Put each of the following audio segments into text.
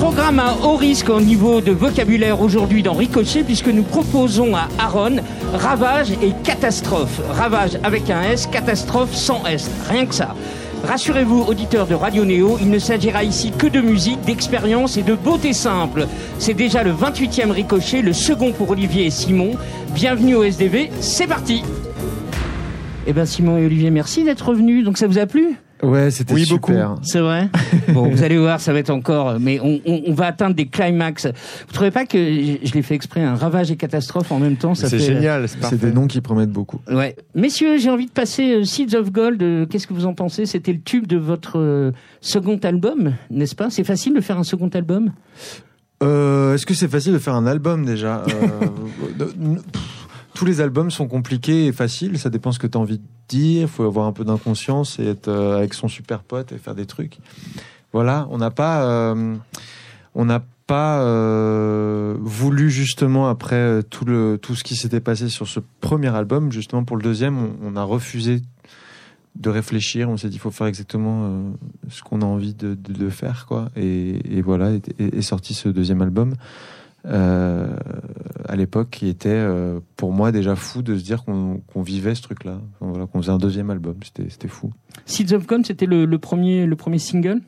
programme à haut risque au niveau de vocabulaire aujourd'hui dans Ricochet puisque nous proposons à Aaron ravage et catastrophe. Ravage avec un S, catastrophe sans S. Rien que ça. Rassurez-vous, auditeurs de Radio Néo, il ne s'agira ici que de musique, d'expérience et de beauté simple. C'est déjà le 28e ricochet, le second pour Olivier et Simon. Bienvenue au SDV, c'est parti Eh bien Simon et Olivier, merci d'être revenus. Donc ça vous a plu? Ouais, c'était Oui, super. c'est vrai Bon, vous allez voir, ça va être encore... Mais on, on- on va atteindre des climax. Vous trouvez pas que, je je l'ai fait exprès, un ravage et catastrophe en même temps ça C'est fait- génial, c'est C'est des noms qui promettent beaucoup. Ouais. Messieurs, j'ai envie de passer euh, Seeds of Gold. euh, Qu'est-ce que vous en pensez? C'était le tube de votre euh, second album, n'est-ce pas? C'est facile de faire un second album? Euh, Est-ce que c'est facile de faire un album déjà? Euh, de- pff, Tous les albums sont compliqués et faciles, ça dépend ce que tu as envie de dire, il faut avoir un peu d'inconscience et être euh, avec son super pote et faire des trucs. Voilà, on n'a pas euh, on n'a pas euh, voulu justement après tout le tout ce qui s'était passé sur ce premier album, justement pour le deuxième, on, a refusé de réfléchir, on s'est dit il faut faire exactement ce qu'on a envie de, faire quoi. Et, voilà est sorti ce deuxième album euh, à l'époque qui était euh, pour moi déjà fou de se dire qu'on qu'on vivait ce truc là voilà qu'on faisait un deuxième album. C'était fou. Seeds of Gold, c'était le, le premier, le premier single?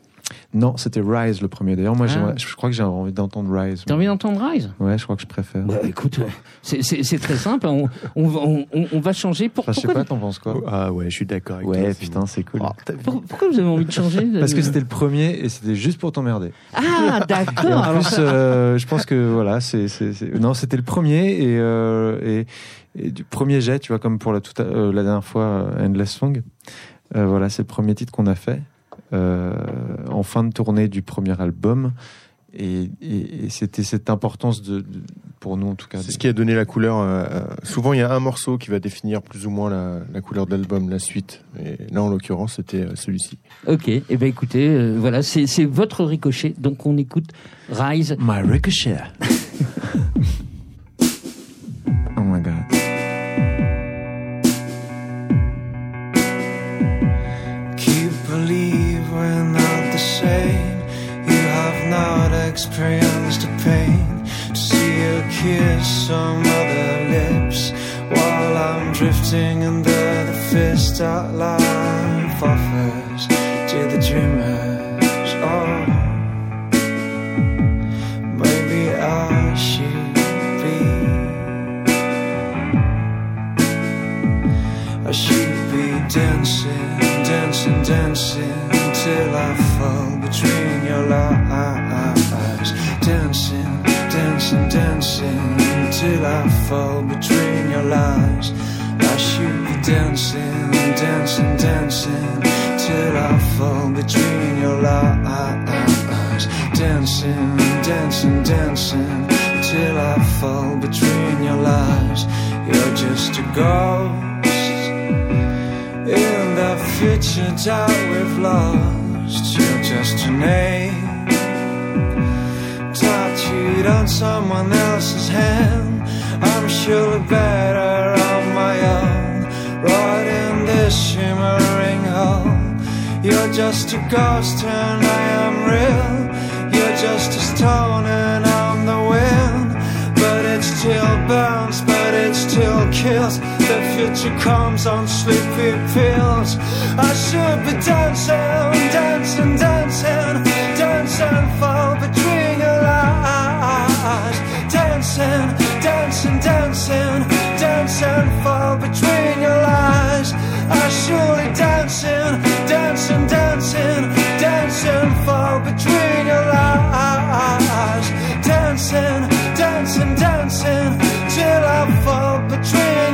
Non c'était Rise le premier d'ailleurs moi Ah. je crois que j'ai envie d'entendre Rise T'as envie d'entendre Rise? Ouais je crois que je préfère Bah écoute, c'est- très simple. On, on, va- on, on- on va changer. Pour, Enfin, je sais pourquoi, pas t'en penses quoi? Ah ouais, je suis d'accord avec toi. ouais putain c'est cool Oh, pour- pourquoi vous avez envie de changer parce que c'était le premier et c'était juste pour t'emmerder Ah d'accord. en plus, euh, je pense que voilà, c'est, non, c'était le premier et, euh, et, et du premier jet, tu vois, comme pour la, toute, euh, la dernière fois, euh, Endless Song. Euh, voilà, c'est le premier titre qu'on a fait en fin de tournée du premier album. Et, et, et c'était cette importance de, de- pour nous en tout cas. C'est ce qui a donné la couleur. euh, euh, souvent, il y a un morceau qui va définir plus ou moins la, la couleur de l'album, la suite. Et là, en l'occurrence, c'était euh, celui-ci. ok. Et eh ben écoutez, euh, voilà, c'est c'est votre ricochet. Donc on écoute Rise. My Ricochet. oh my god. Experienced the pain to see you kiss some other lips while I'm drifting under the fist that life offers to the dreamers. Oh, maybe I should be. I should be dancing, dancing, dancing till I fall between your eyes. Dancing, dancing, till I fall between your lies. I should be dancing, dancing, dancing till I fall between your lies. Dancing, dancing, dancing till I fall between your lies. You're just a ghost in the future that we've lost. You're just a name on someone else's hand. I'm surely better on my own, right in this shimmering hole. You're just a ghost and I am real. You're just a stone and I'm the wind. But it still burns, but it still kills. The future comes on sleepy pills. I should be dancing, dancing, dancing, dancing Dancing, dancing, dancing, dancing fall between your eyes. I surely dancing, dancing, dancing, dancing fall between your eyes. Dancing, dancing, dancing till I fall between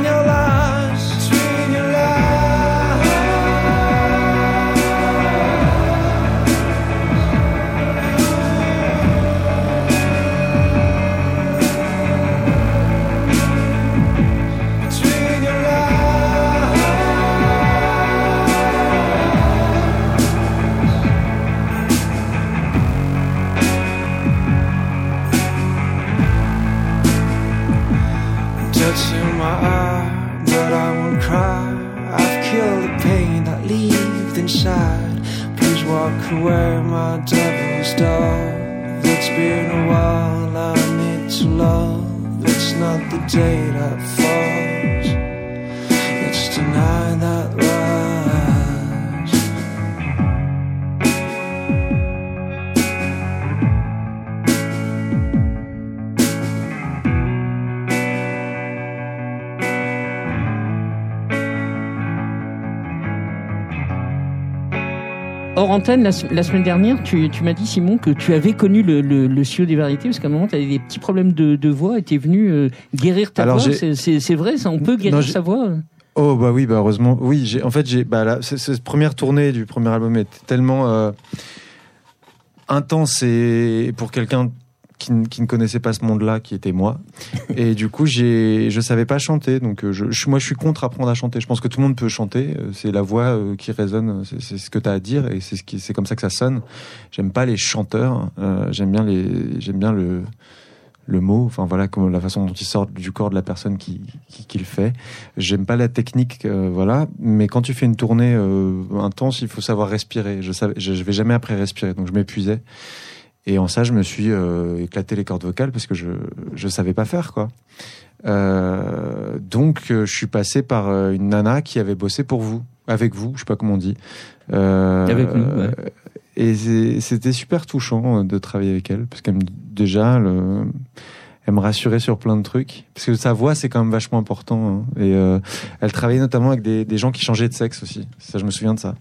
Away, my devil's dog. It's been a while, I need to love. It's not the day that falls, Hors antenne, la, la semaine dernière, tu, tu m'as dit, Simon, que tu avais connu le, le, le studio des variétés, parce qu'à un moment, tu avais des petits problèmes de, de voix et tu es venu euh, guérir ta Alors, voix. C'est- vrai, ça, on peut guérir Non, sa voix Oh bah oui, bah heureusement. Oui, j'ai en fait j'ai bah là, cette première tournée du premier album était tellement euh, intense et pour quelqu'un qui, qui ne connaissait pas ce monde-là, qui était moi. Et du coup, j'ai je savais pas chanter, donc euh, je, je- moi je suis contre apprendre à chanter. Je pense que tout le monde peut chanter. euh, C'est la voix euh, qui résonne, c'est c'est ce que tu as à dire et c'est ce qui c'est comme ça que ça sonne. J'aime pas les chanteurs. euh, j'aime bien les j'aime bien le le mot, enfin voilà, comme la façon dont il sort du corps de la personne qui, qui, qui le fait. J'aime pas la technique, euh, voilà, mais quand tu fais une tournée euh, intense, il faut savoir respirer. Je savais, je, je vais jamais après respirer, donc je m'épuisais. Et en ça, je me suis euh, éclaté les cordes vocales parce que je je savais pas faire quoi. Euh, donc euh, je suis passé par une nana qui avait bossé pour vous, avec vous, je sais pas comment on dit. Euh, Avec nous, ouais. Et c'était super touchant de travailler avec elle parce qu'elle me déjà le elle me rassurait sur plein de trucs parce que sa voix c'est quand même vachement important hein. et euh, elle travaillait notamment avec des, des gens qui changeaient de sexe aussi ça je me souviens de ça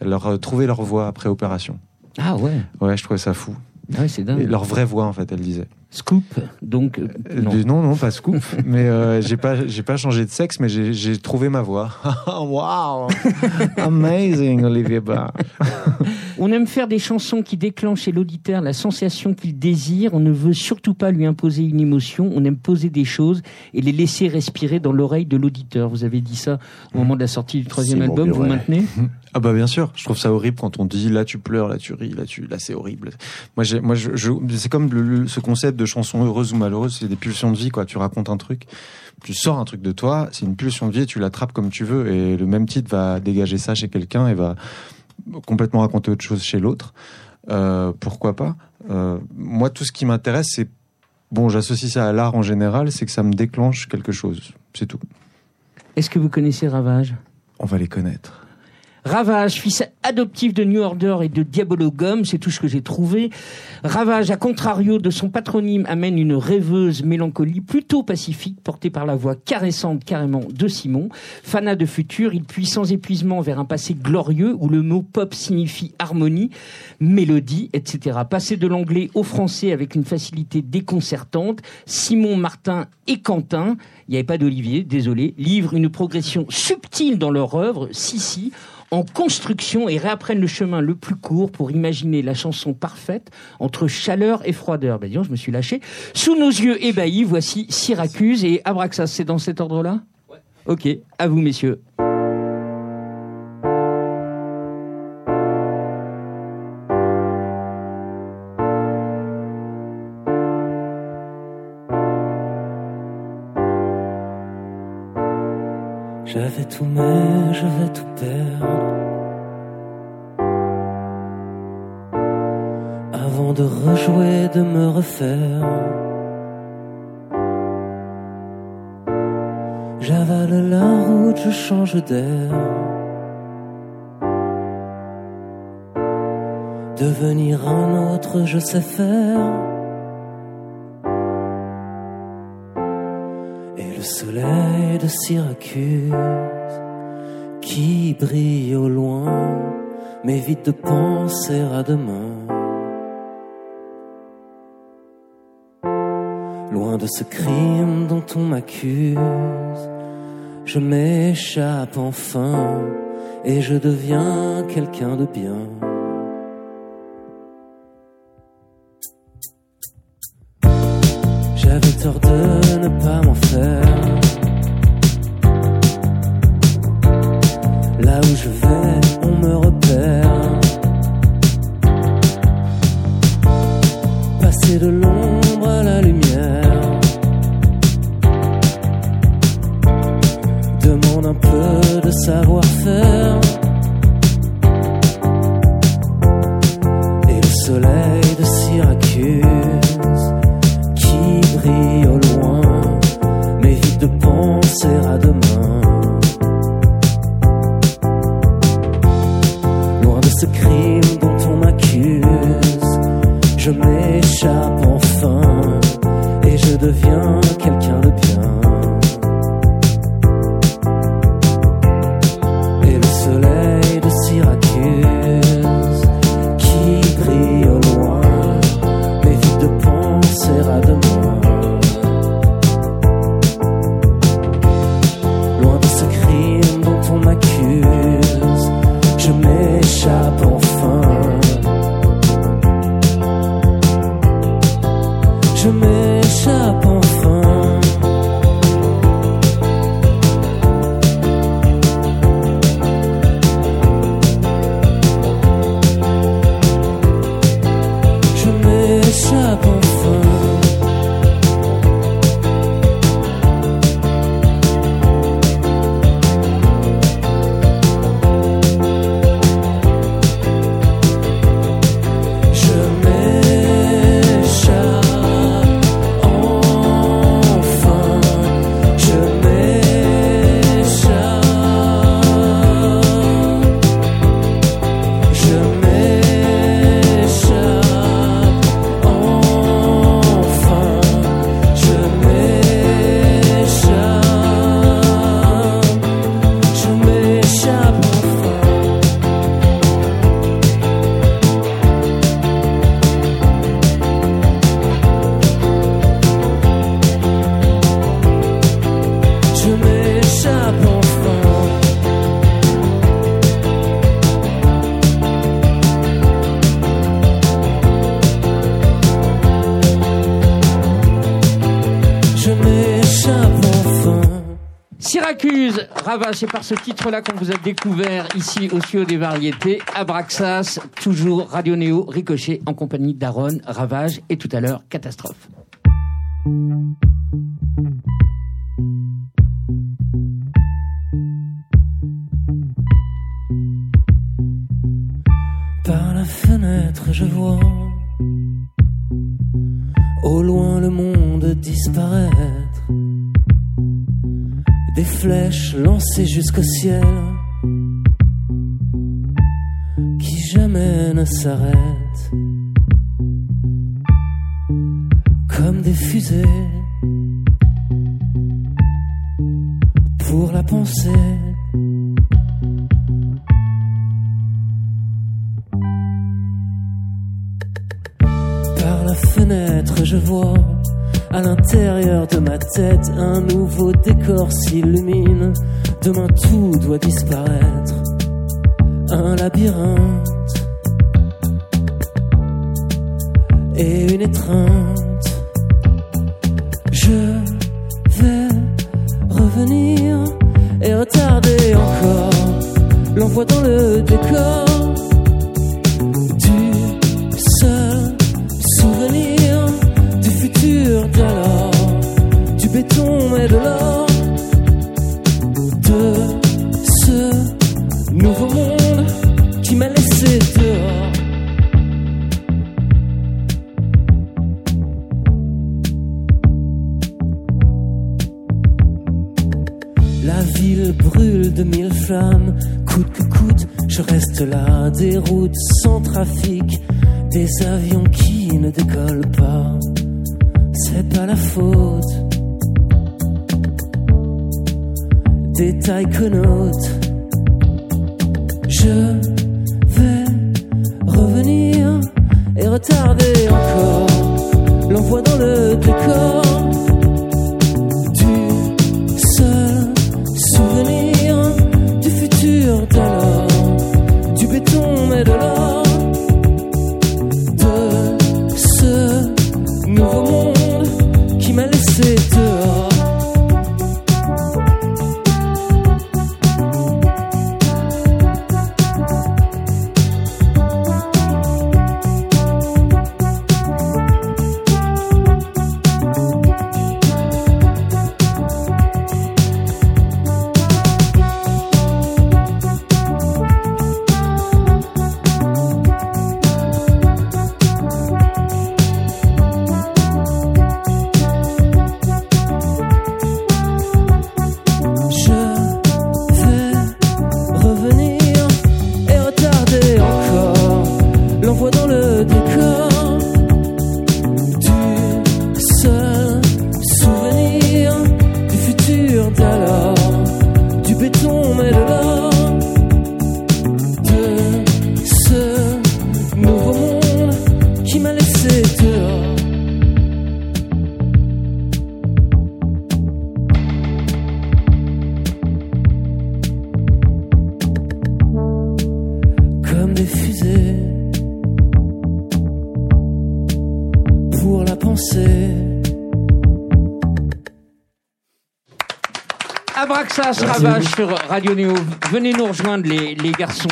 elle leur euh, trouvait leur voix après opération Ah ouais, ouais je trouvais ça fou ah ouais c'est et dingue. leur vraie voix en fait elle disait Scoop, donc, euh, Euh, non. non non pas scoop mais euh, j'ai pas j'ai pas changé de sexe mais j'ai trouvé ma voix wow amazing Olivier Barr On aime faire des chansons qui déclenchent chez l'auditeur la sensation qu'il désire. On ne veut surtout pas lui imposer une émotion. On aime poser des choses et les laisser respirer dans l'oreille de l'auditeur. Vous avez dit ça au moment de la sortie du troisième album. Vous maintenez? Ah bah bien sûr, je trouve ça horrible quand on dit là tu pleures, là tu ris, là tu là c'est horrible. Moi j'ai moi je, je- c'est comme le- le- ce concept de chanson heureuse ou malheureuse, c'est des pulsions de vie quoi, tu racontes un truc, tu sors un truc de toi, c'est une pulsion de vie et tu l'attrapes comme tu veux et le même titre va dégager ça chez quelqu'un et va complètement raconter autre chose chez l'autre. Euh, pourquoi pas? Euh, Moi tout ce qui m'intéresse c'est bon, j'associe ça à l'art en général, c'est que ça me déclenche quelque chose, c'est tout. Est-ce que vous connaissez Ravage? On va les connaître. Ravage, fils adoptif de New Order et de Diabolo Gum, c'est tout ce que j'ai trouvé. Ravage, à contrario de son patronyme, amène une rêveuse mélancolie plutôt pacifique, portée par la voix caressante carrément de Simon. Fanat de futur, il puise sans épuisement vers un passé glorieux où le mot pop signifie harmonie, mélodie, etc. Passé de l'anglais au français avec une facilité déconcertante, Simon, Martin et Quentin, il n'y avait pas d'Olivier, désolé, livrent une progression subtile dans leur œuvre, si, en construction et réapprennent le chemin le plus court pour imaginer la chanson parfaite entre chaleur et froideur. Ben disons, je me suis lâché. Sous nos yeux ébahis, voici Syracuse et Abraxas. C'est dans cet ordre-là? Ok, à vous messieurs. J'avais tout mais je vais tout perdre de rejouer, de me refaire. J'avale la route, je change d'air. Devenir un autre, je sais faire. Et le soleil de Syracuse qui brille au loin m'évite de penser à demain. De ce crime dont on m'accuse, je m'échappe enfin et je deviens quelqu'un de bien. Ravage, c'est par ce titre-là qu'on vous a découvert ici au studio des variétés, Abraxas, toujours Radio Néo, Ricochet, en compagnie d'Aaron, Ravage et tout à l'heure, Catastrophe. Jusqu'au ciel qui jamais ne s'arrêtent. Comme des fusées pour la pensée. Par la fenêtre, je vois à l'intérieur de ma tête un nouveau décor s'illumine. Demain, tout doit disparaître. Un labyrinthe et une étreinte. Je vais revenir et retarder encore l'envoi dans le décor du seul souvenir du futur d'alors, du béton et de l'or, Ravage sur Radio Néo. Venez nous rejoindre, les, les garçons.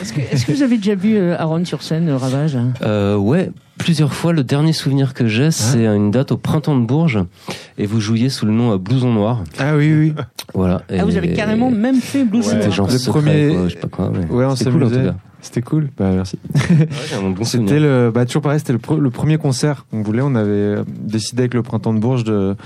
Est-ce que, vous avez déjà vu euh, Aaron sur scène, euh, Ravage? Euh, ouais, plusieurs fois. Le dernier souvenir que j'ai, c'est à une date au printemps de Bourges, et vous jouiez sous le nom à Blouson Noir. Ah oui, oui. Voilà. Ah, vous avez Et- carrément même fait C'était Noir. genre Le secret, premier- quoi, je sais pas quoi. mais Ouais, on c'était cool en tout s'amusait. cas. C'était cool. Bah, merci. Ouais, bon. C'était le, bah, toujours pareil, c'était le, pre- le premier concert qu'on voulait. On avait euh, décidé avec le Printemps de Bourges de,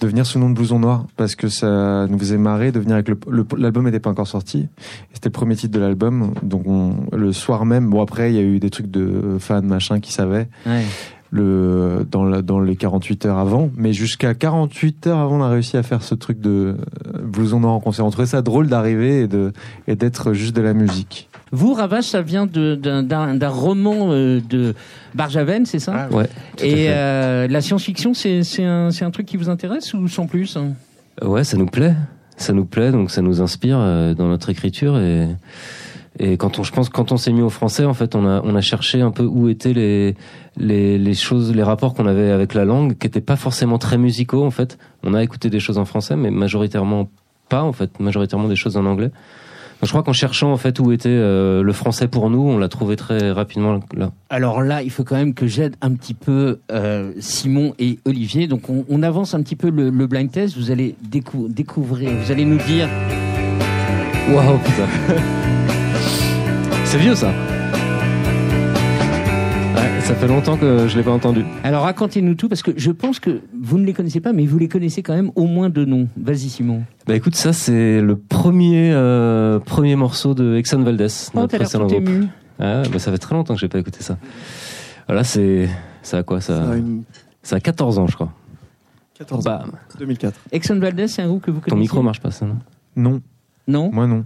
de venir sous le nom de Blouson Noir parce que ça nous faisait marrer de venir avec le, l'album n'était pas encore sorti. C'était le premier titre de l'album. Donc, on, le soir même, bon, après, il y a eu des trucs de fans, machin, qui savaient. Ouais. Le dans, la, dans les 48 heures avant, mais jusqu'à 48 heures avant, on a réussi à faire ce truc de euh, blouson noir en concert. On trouvait ça drôle d'arriver et de et d'être juste de la musique. Vous, Ravage, ça vient de- d'un, d'un- roman euh, de Barjaven, c'est ça? Ouais. tout à Et euh, la science-fiction, c'est, c'est, un, c'est un truc qui vous intéresse ou sans plus hein? Ouais, ça nous plaît. Ça nous plaît, donc ça nous inspire euh, dans notre écriture et et quand on, je pense, quand on s'est mis au français, en fait, on a on a cherché un peu où étaient les les les choses, les rapports qu'on avait avec la langue, qui étaient pas forcément très musicaux, en fait. On a écouté des choses en français, mais majoritairement pas, en fait, majoritairement des choses en anglais. Donc, je crois qu'en cherchant en fait où était euh, le français pour nous, on l'a trouvé très rapidement là. Alors là, il faut quand même que j'aide un petit peu euh, Simon et Olivier. Donc on, on avance un petit peu le, le blind test. Vous allez décou- découvrir, vous allez nous dire. Waouh, putain. C'est vieux ça. Ouais, ça fait longtemps que je l'ai pas entendu. Alors racontez-nous tout parce que je pense que vous ne les connaissez pas, mais vous les connaissez quand même au moins de nom. Vas-y Simon. Bah écoute, ça c'est le premier euh, premier morceau de Exxon Valdez, Oh, notre précédent groupe. ému. Ah, bah ça fait très longtemps que j'ai pas écouté ça. Voilà, c'est ça a quoi ça? Ça a une Ça a 14 ans, je crois. 14 Bah, 2004. Exxon Valdez, c'est un groupe que vous connaissez. ton micro marche pas ça, non? Non, Non? moi non.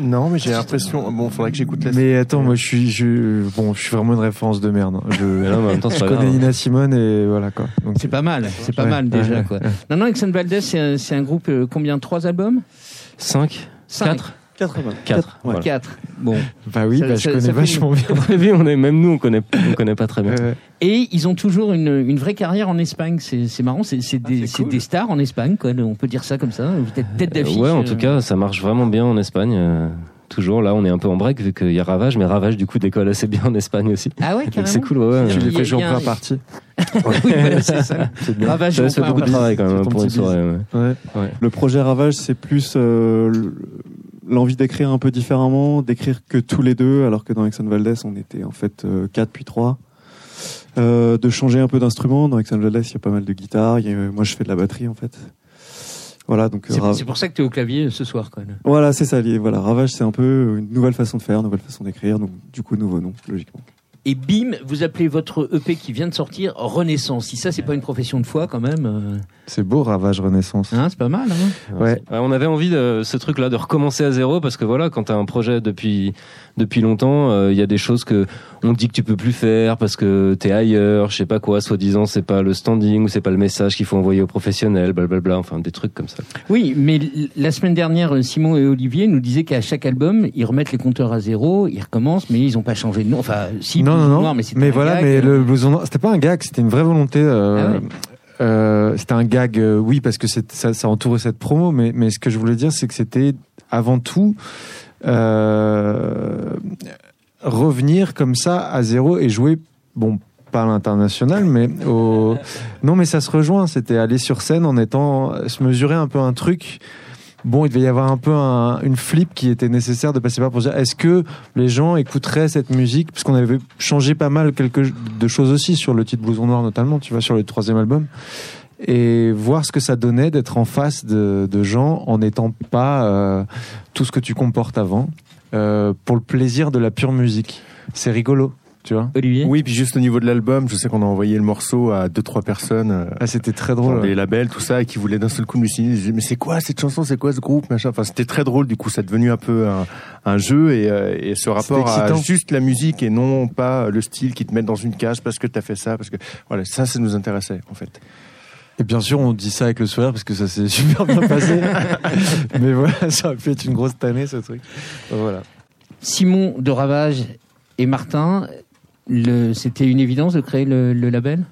Non, mais j'ai l'impression. Bon, faudrait que j'écoute la Mais attends, moi je suis je bon, je suis vraiment une référence de merde. hein. Je, Mais non, mais en même temps, c'est je pas connais grave. Nina Simone et voilà quoi. Donc C'est pas mal. C'est pas Ouais, mal déjà ouais, quoi. Non non, Exxon Valdez, c'est un, c'est un groupe euh, combien? Trois albums? 5 Cinq. 4 80. 4. Ouais. Quatre. Bon. bah oui, Ça- bah, ça- je connais vachement bien. on est même nous on connaît on connaît pas très bien. Et ils ont toujours une, une vraie carrière en Espagne. C'est c'est marrant. C'est c'est des, des stars en Espagne, quoi. On peut dire ça comme ça. Vous êtes tête d'affiche. Ouais, en euh. tout cas, ça marche vraiment bien en Espagne. euh, toujours là, on est un peu en break vu qu'il y a Ravage, mais Ravage du coup décolle assez bien en Espagne aussi. Ah ouais, c'est cool, ouais. ouais. Tu les a- fais jouer en partie. oui, voilà, c'est ça. Bien. Ravage Ça fait beaucoup de travail quand même pour une petit soirée. ouais. Ouais. Le projet Ravage, c'est plus euh, l'envie d'écrire un peu différemment, d'écrire que tous les deux, alors que dans Exxon Valdez, on était en fait euh, quatre puis trois. Euh, de changer un peu d'instrument. Dans Exxon Valdez, il y a pas mal de guitare. a- moi, je fais de la batterie en fait. Voilà, donc euh, C'est pour ça que tu es au clavier ce soir, quoi. voilà, c'est ça. Voilà, Ravage, c'est un peu une nouvelle façon de faire, une nouvelle façon d'écrire. Donc, du coup, nouveau nom, logiquement. Et bim, vous appelez votre EP qui vient de sortir Renaissance. Si ça, c'est pas une profession de foi, quand même. euh, C'est beau, Ravage Renaissance. Hein, c'est pas mal. Hein Ouais. Ouais, on avait envie de ce truc-là de recommencer à zéro parce que voilà, quand t'as un projet depuis depuis longtemps, euh, il y a des choses que on te dit que tu peux plus faire parce que t'es ailleurs, je sais pas quoi, soi-disant c'est pas le standing ou c'est pas le message qu'il faut envoyer aux professionnels, blablabla, enfin des trucs comme ça. Oui, mais la semaine dernière, euh, Simon et Olivier nous disaient qu'à chaque album, ils remettent les compteurs à zéro, ils recommencent, mais ils ont pas changé de nom. Enfin, si, non, non, non. mais, voilà, gag. mais le blouson noir, c'était pas un gag, c'était une vraie volonté. euh, Ah ouais. euh, c'était un gag, euh, oui, parce que ça, ça entourait cette promo, mais, mais ce que je voulais dire, c'est que c'était avant tout euh, revenir comme ça à zéro et jouer, bon, pas à l'international, mais au. Non, mais ça se rejoint. C'était aller sur scène en étant, se mesurer un peu un truc. Bon, il devait y avoir un peu un- une flip qui était nécessaire de passer par pour dire est-ce que les gens écouteraient cette musique? Parce qu'on avait changé pas mal quelque de choses aussi sur le titre Blouson Noir notamment, tu vois, sur le troisième album. Et voir ce que ça donnait d'être en face de, de gens en n'étant pas euh, tout ce que tu comportes avant euh, pour le plaisir de la pure musique. C'est rigolo, tu vois. Olivier Oui, puis juste au niveau de l'album, je sais qu'on a envoyé le morceau à deux trois personnes, euh, Ah, c'était très genre drôle. des labels, tout ça, et qui voulaient d'un seul coup nous signer. Ils disaient, mais c'est quoi cette chanson? C'est quoi ce groupe? Machin. Enfin, c'était très drôle. Du coup, ça est devenu un peu un, un jeu et, euh, et ce rapport à juste la musique et non pas le style qui te met dans une cage parce que t'as fait ça, parce que voilà, ça, ça nous intéressait en fait. Et bien sûr, on dit ça avec le sourire parce que ça s'est super bien passé. Mais voilà, ça a pu être une grosse tannée ce truc. Voilà. Simon de Ravage et Martin, c'était une évidence de créer le, label?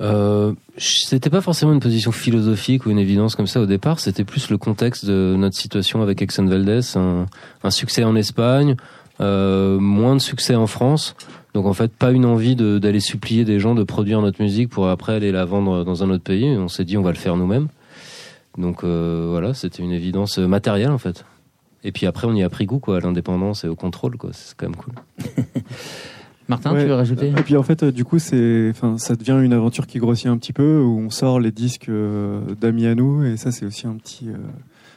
Euh, c'était pas forcément une position philosophique ou une évidence comme ça au départ, c'était plus le contexte de notre situation avec Exxon Valdez, un, succès en Espagne, euh, moins de succès en France. Donc en fait, pas une envie d'aller supplier des gens de produire notre musique pour après aller la vendre dans un autre pays. On s'est dit on va le faire nous-mêmes. Donc euh, voilà, c'était une évidence matérielle en fait. Et puis après, on y a pris goût quoi, à l'indépendance et au contrôle quoi. C'est quand même cool. Martin, Ouais. tu veux rajouter? Et puis en fait, euh, du coup, c'est, enfin, ça devient une aventure qui grossit un petit peu, où on sort les disques euh, d'amis à nous, et ça, c'est aussi un petit, euh,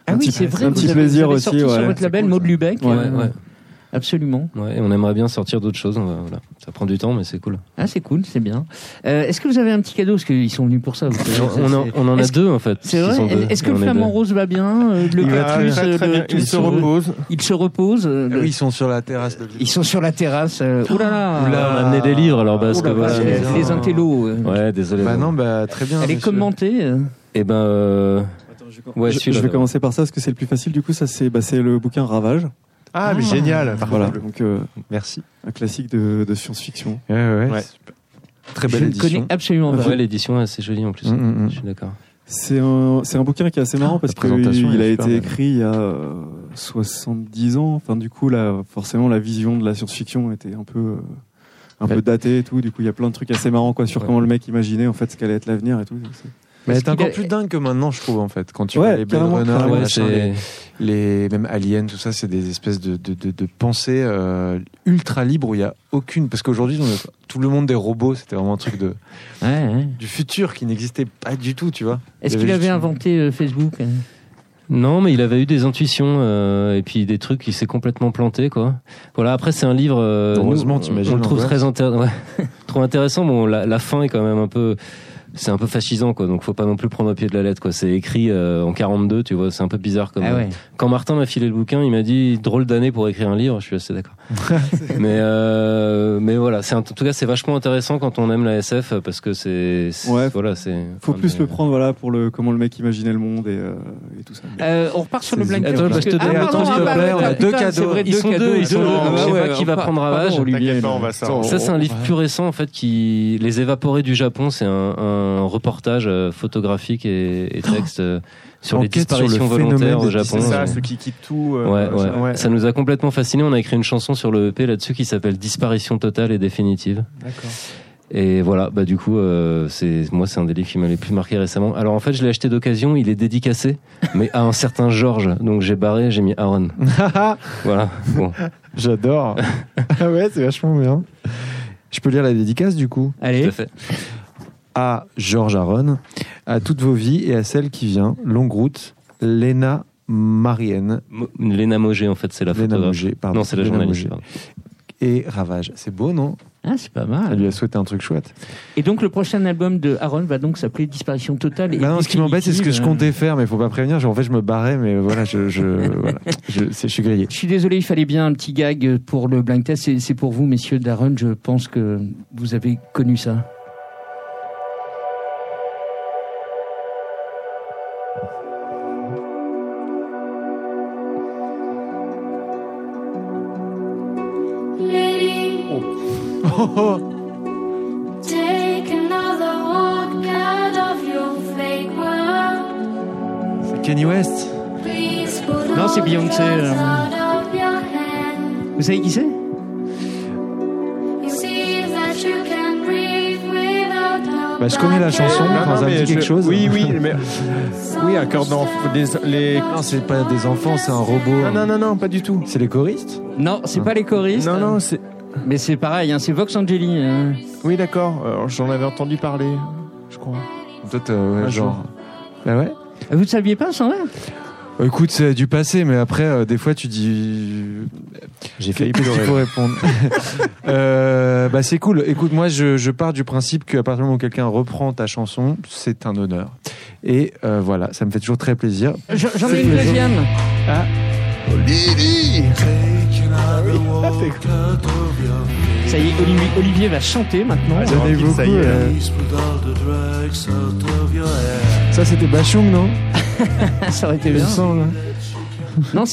Ah un oui, petit- c'est vrai. un vous petit avez- plaisir vous avez aussi, sorti sur ouais. votre label cool, Maud. Lubeck. Ouais, euh, ouais. Absolument. Ouais, et on aimerait bien sortir d'autres choses. va- voilà. Ça prend du temps, mais c'est cool. Ah, c'est cool, c'est bien. Euh, Est-ce que vous avez un petit cadeau? Parce qu'ils sont venus pour ça. vous savez, On, en- on en a deux en fait. C'est vrai? Est-ce que le flamant rose va bien euh, Le Il va très, euh, très le- bien. tout Il se repose. Il se repose. euh, le- Oui, ils sont sur la terrasse de. Ils sont sur la terrasse. Ouh là là. On a amené des livres alors parce que là, voilà. les intellos. Ouais, désolé. Bah non, bah très bien. Elle est commentée. Et ben, euh, Ouais, je, je vais commencer par ça parce que c'est le plus facile. Du coup, ça c'est, bah, c'est le bouquin Ravage. Ah, mais génial. Voilà, donc euh, Merci. un classique de, de science-fiction. Ouais, ouais. Très Je belle édition. connais absolument pas. ouais, l'édition est assez jolie en plus. Mm, mm, mm. Je suis d'accord. C'est un, c'est un bouquin qui est assez marrant parce la présentation, qu'il elle a est été belle. écrit il y a euh, 70 ans. Enfin, du coup, là, forcément, la vision de la science-fiction était un peu, euh, un Ouais. peu datée et tout. Du coup, il y a plein de trucs assez marrants, quoi, sur Ouais. comment le mec imaginait, en fait, ce qu'allait être l'avenir et tout. C'est- Mais Est-ce elle est encore a- plus dingue que maintenant, je trouve, en fait. Quand tu Ouais, vois les Blade Runner, les Ouais, les, c'est. les- même Aliens, tout ça, c'est des espèces de, de, de, de pensées euh, ultra libres où il n'y a aucune. Parce qu'aujourd'hui, tout le monde des robots, c'était vraiment un truc de, Ouais, ouais. du futur qui n'existait pas du tout, tu vois. Est-ce qu'il avait juste- inventé euh, Facebook euh Non, mais il avait eu des intuitions euh, et puis des trucs qui s'est complètement planté quoi. Voilà. Après, c'est un livre. euh, Heureusement, t'imagines On le trouve très intér- ouais, trop intéressant. Bon, la, la fin est quand même un peu. C'est un peu fascisant quoi. Donc, faut pas non plus prendre au pied de la lettre quoi. C'est écrit euh, en 42, tu vois. C'est un peu bizarre comme. Ah ouais. Quand Martin m'a filé le bouquin, il m'a dit drôle d'année pour écrire un livre. Je suis assez d'accord. mais euh, mais voilà, c'est en tout cas c'est vachement intéressant quand on aime la SF parce que c'est c'est- Ouais. voilà c'est. Faut plus le prendre, voilà, pour le, comment le mec imaginait le monde et, euh, et tout ça. Euh, on repart sur le blind Attends, test, bah, je te parce que- donne- Ah, attends, pardon, s'il te ah, plaît, on a deux c'est cadeaux. vrai, Ils deux sont deux, cadeaux, ils sont deux. Ah, Je sais ouais, pas qui va prendre Ravage. Ça. c'est un livre plus récent, en fait, qui. Les évaporés du Japon, c'est un, un reportage euh, photographique et, et texte euh, sur les Enquête sur le disparitions phénomène volontaires au Japon. C'est ça, ceux qui quittent tout. euh, Ouais, ouais. ça- Ça nous a complètement fasciné. On a écrit une chanson sur le EP là-dessus qui s'appelle Disparition totale et définitive. D'accord. Et voilà, bah du coup, euh, c'est moi, c'est un des livres qui m'a le plus marqué récemment. Alors en fait, je l'ai acheté d'occasion. Il est dédicacé, mais à un certain Georges. Donc j'ai barré, j'ai mis Aaron. voilà. Bon. J'adore. ah ouais, c'est vachement bien. Je peux lire la dédicace du coup? Tout Allez. à fait. À Georges Aron, à toutes vos vies et à celle qui vient. Longue route, Léna Marienne. Mo- Léna Mogé, en fait, c'est la Léna photographe. Mogé, pardon. Non, c'est la Léna journaliste. Pardon. Et Ravage. C'est beau, non? Ah, c'est pas Elle mal. lui a souhaité un truc chouette. Et donc, le prochain album de Aaron va donc s'appeler Disparition totale. Et Bah non, ce qui m'embête, c'est ce que je comptais faire, mais faut pas prévenir. Genre, En fait, je me barrais, mais voilà, je, je, voilà. je, suis grillé. Je suis désolé, il fallait bien un petit gag pour le blind test. C'est pour vous, messieurs d'Aaron. Je pense que vous avez connu ça. Take another walk out of your fake world. C'est Kenny West. Please put Non, c'est Beyoncé, euh. out of your hand. Vous savez qui c'est? You see that you can breathe without a Bah, je connais la chanson, Non, quand non, ça me dit quelque chose. Oui, oui, mais oui, un cœur d'enfant. des- Les... Non, c'est pas des enfants, c'est un robot. Non, non, non, non, pas du tout. C'est les choristes? Non, c'est pas les choristes. Non, non, c'est. Mais c'est pareil, hein, c'est Vox Angeli. hein. Oui, d'accord. Alors, J'en avais entendu parler, je crois. Toi, t'as- ouais, Un genre. Bah ouais. Vous ne saviez pas, ça ouais? Euh, Écoute, c'est du passé, mais après, euh, des fois, tu dis. J'ai failli Qu'est-ce qu'il pleurer. faut répondre? Euh, Bah, c'est cool. Écoute, moi, je, je pars du principe qu'à partir du moment où quelqu'un reprend ta chanson, c'est un honneur. Et euh, voilà, ça me fait toujours très plaisir. J'en ai une deuxième. Ah, Ça y est, Olivier, Olivier va chanter maintenant. j'en ai Tranquille, beaucoup. ça y est, euh, Ça, c'était Bachung, non ça aurait été bien. semble. Non, c'est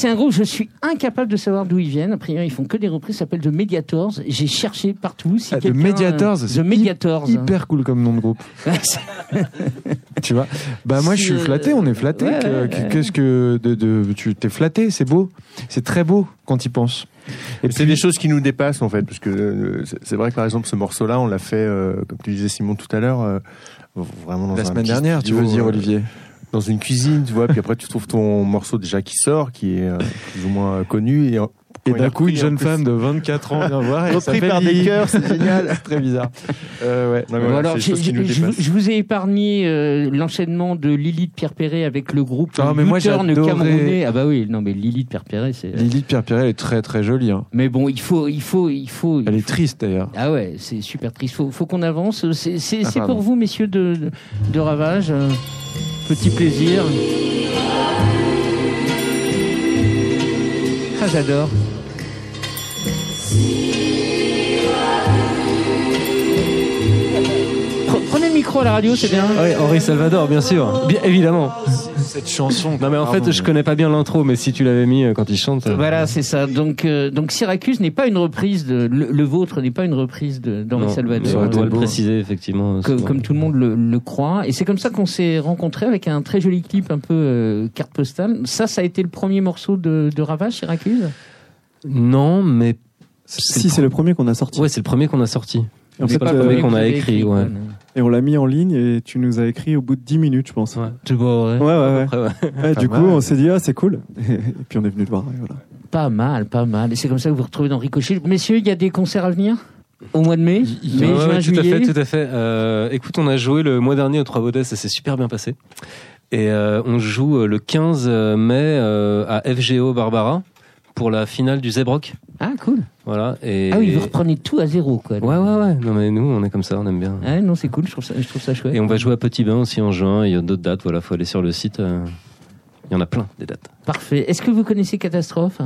un groupe, je suis incapable de savoir d'où ils viennent. A priori, ils font que des reprises, ça s'appelle The Mediators. J'ai cherché partout. Si Ah, The Mediators, euh, c'est The Mediators. Hyper cool comme nom de groupe. Tu vois? Bah moi je suis euh, flatté, on est flatté. ouais, que- ouais, que- ouais. Qu'est-ce que de, de tu t'es flatté, c'est beau, c'est très beau quand y penses. Et C'est des choses qui nous dépassent en fait, parce que euh, c'est- vrai que par exemple ce morceau-là, on l'a fait, euh, comme tu disais Simon tout à l'heure, euh, vraiment dans la un semaine dernière, tu veux dire euh, Olivier? Dans une cuisine, tu vois, puis après tu trouves ton morceau déjà qui sort, qui est euh, plus ou moins connu, Et d'un coup, une jeune femme de 24 ans vient voir. et elle Repris par des Lily. chœurs, c'est génial. c'est très bizarre. Euh, ouais. Non, mais Bon, voilà, alors, je, vous ai épargné euh, l'enchaînement de Lily de Pierre Perret avec le groupe Ah, mais moi, camerounais. Ah bah oui, non mais Lily de Pierre Perret, c'est. Lily de Pierre Perret elle est très très jolie. hein. Mais bon, il faut, il faut, il faut. Elle est triste d'ailleurs. Ah ouais, c'est super triste. Faut, faut qu'on avance. C'est, Ah, pour vous, messieurs de, de, de Ravage. euh, Petit plaisir. Ah, j'adore. Pre- Prenez le micro à la radio, c'est bien. Oui, Henri Salvador, bien sûr. Bien évidemment. Cette chanson. Non, mais en fait, je connais pas bien l'intro, mais si tu l'avais mis euh, quand il chante. euh, Voilà, c'est ça. Donc, euh, donc Syracuse n'est pas une reprise de le, le vôtre n'est pas une reprise de d'Henri non, Salvador. On doit le préciser, effectivement. que- souvent. comme tout le monde le, le croit. Et c'est comme ça qu'on s'est rencontrés avec un très joli clip un peu euh, carte postale. Ça, ça a été le premier morceau de, de Ravage, Syracuse? Non, mais. Si, c'est le premier qu'on a sorti. Ouais, c'est le premier qu'on a sorti. C'est pas le euh, premier qu'on a écrit, ouais. Et on l'a mis en ligne et tu nous as écrit au bout de 10 minutes, je pense. Ouais. Tu vois, ouais. Ouais, ouais, ouais. Après, ouais. Ouais, Pas du mal. coup, on s'est dit, ah, c'est cool. Et puis on est venu te voir. et voilà. Pas mal, pas mal. Et c'est comme ça que vous vous retrouvez dans Ricochet. Messieurs, il y a des concerts à venir Au mois de mai Mai, Ouais, juin, ouais, tout à fait, tout à fait. Euh, écoute, on a joué le mois dernier aux Trois Baudets, ça s'est super bien passé. Et euh, on joue le 15 mai euh, à FGO Barbara pour la finale du Zebrock. Ah, cool. Voilà. Et... Ah oui, vous reprenez tout à zéro, quoi. Ouais, ouais, ouais. Non, mais nous, on est comme ça, on aime bien. Ah, non, c'est cool, je trouve ça, je trouve ça chouette. Et on va jouer à Petit Bain aussi en juin. Il y a d'autres dates. Voilà, faut aller sur le site. euh, Il y en a plein des dates. Parfait. Est-ce que vous connaissez Catastrophe?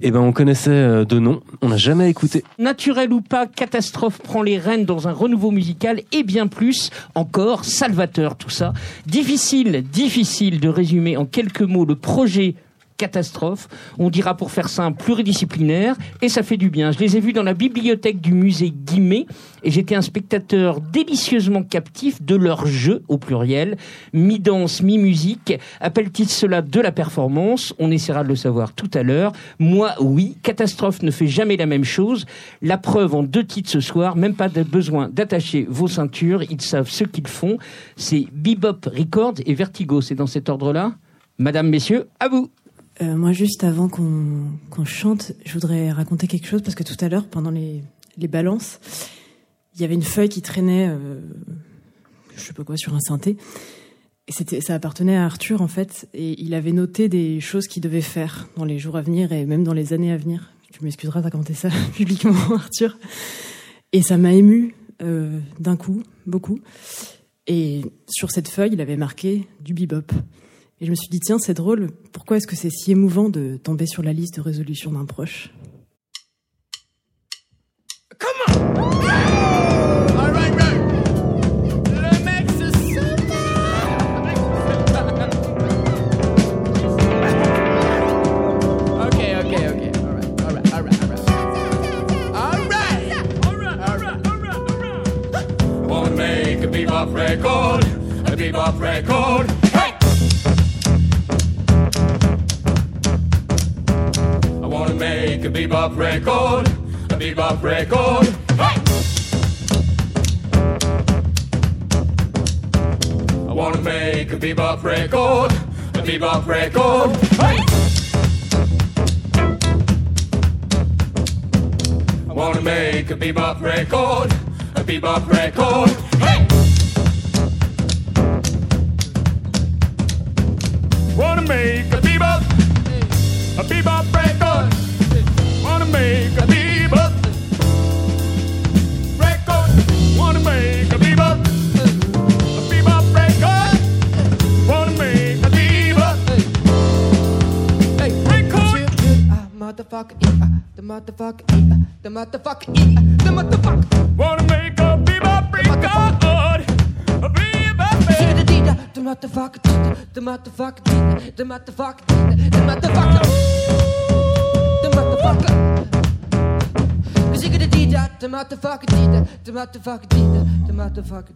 Eh ben, on connaissait euh, deux noms. On n'a jamais écouté. Naturel ou pas, Catastrophe prend les rênes dans un renouveau musical et bien plus encore, salvateur tout ça. Difficile, difficile de résumer en quelques mots le projet catastrophe. On dira pour faire simple pluridisciplinaire et ça fait du bien. Je les ai vus dans la bibliothèque du musée Guimet et j'étais un spectateur délicieusement captif de leur jeu au pluriel, mi-danse, mi-musique. Appelle-t-il cela de la performance? On essaiera de le savoir tout à l'heure. Moi, oui, catastrophe ne fait jamais la même chose. La preuve en deux titres ce soir, même pas besoin d'attacher vos ceintures, ils savent ce qu'ils font. C'est Bebop Records et Vertigo, c'est dans cet ordre-là. Madame, messieurs, à vous. Euh, moi, juste avant qu'on chante, je voudrais raconter quelque chose parce que tout à l'heure, pendant les, balances, il y avait une feuille qui traînait, euh, je sais pas quoi, sur un synthé. Et ça appartenait à Arthur en fait, et il avait noté des choses qu'il devait faire dans les jours à venir et même dans les années à venir. Tu m'excuseras raconter ça publiquement, Arthur. Et ça m'a ému euh, d'un coup, beaucoup. Et sur cette feuille, il avait marqué du bebop. Et je me suis dit, tiens, c'est drôle, pourquoi est-ce que c'est si émouvant de tomber sur la liste de résolution d'un proche? Record. Hey! I wanna make a bebop record, a bebop record. Hey! I wanna make a bebop record, a bebop record. The motherfucker, the motherfucker, the motherfucker. Cause you gonna dee da, the motherfucker, the motherfucker, dee da, the motherfucker,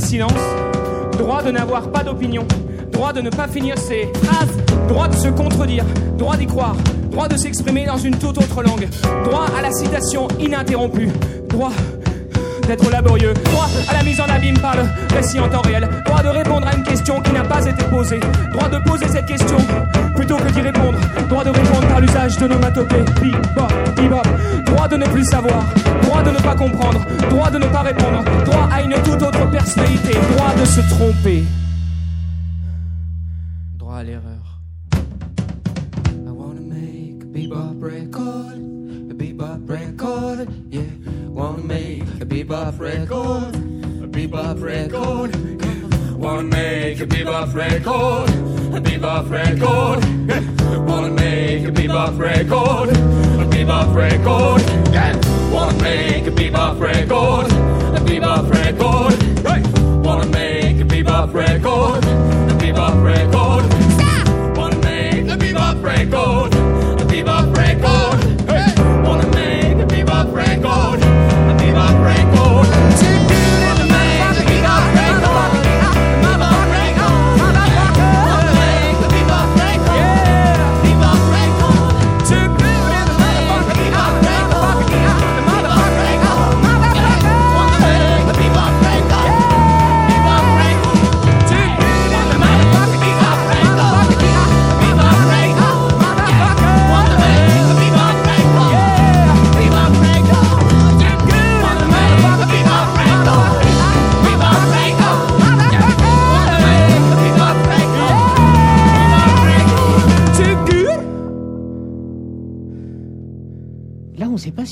le silence. Droit de n'avoir pas d'opinion. Droit de ne pas finir ses phrases. Droit de se contredire. Droit d'y croire. Droit de s'exprimer dans une toute autre langue. Droit à la citation ininterrompue. Droit laborieux. Droit à la mise en abîme par le récit en temps réel. Droit de répondre à une question qui n'a pas été posée. Droit de poser cette question plutôt que d'y répondre. Droit de répondre par l'usage de nomatopée. Bebop, bebop. Droit de ne plus savoir. Droit de ne pas comprendre. Droit de ne pas répondre. Droit à une toute autre personnalité. Droit de se tromper.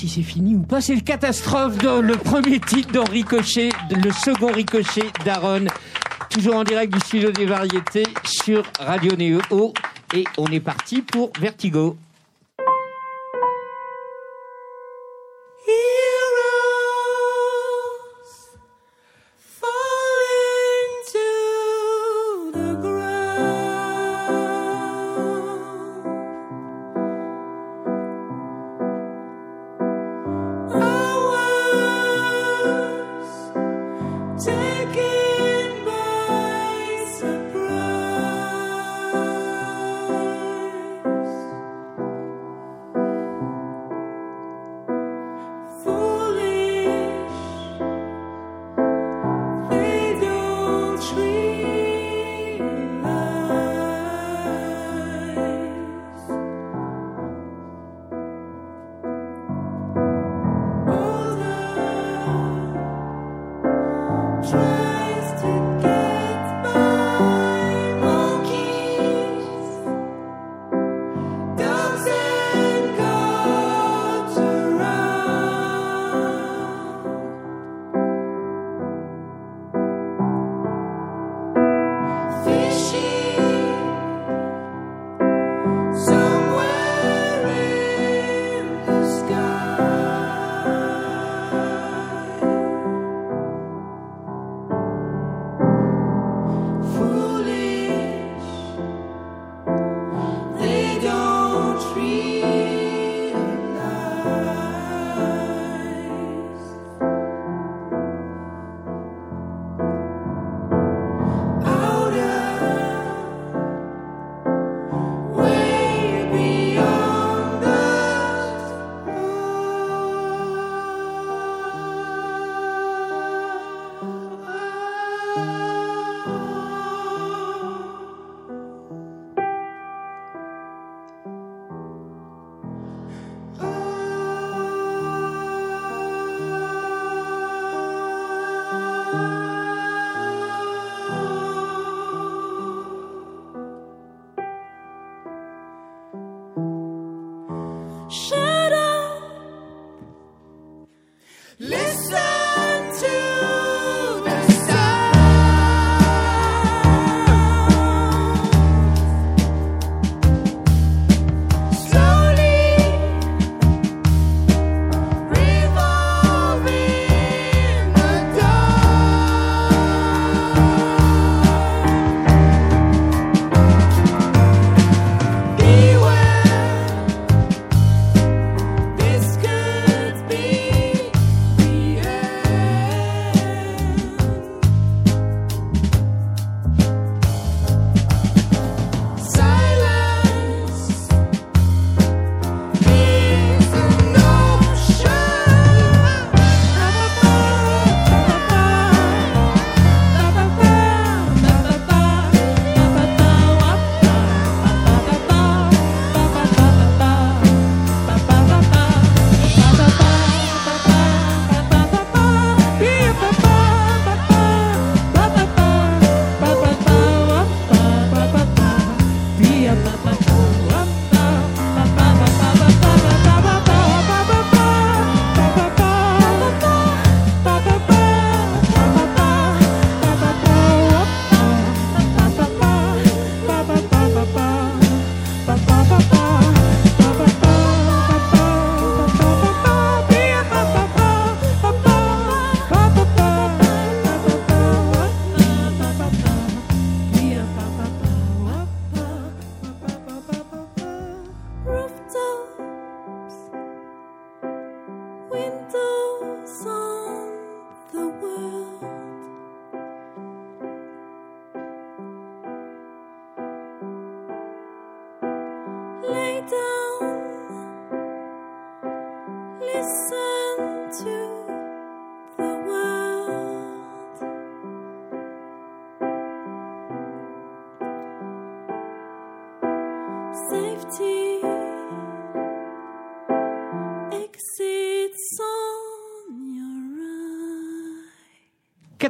C'est fini ou pas. C'est le catastrophe dans le premier titre dans Ricochet, le second Ricochet d'Aaron. Toujours en direct du studio des variétés sur Radio Néo. Et on est parti pour Vertigo.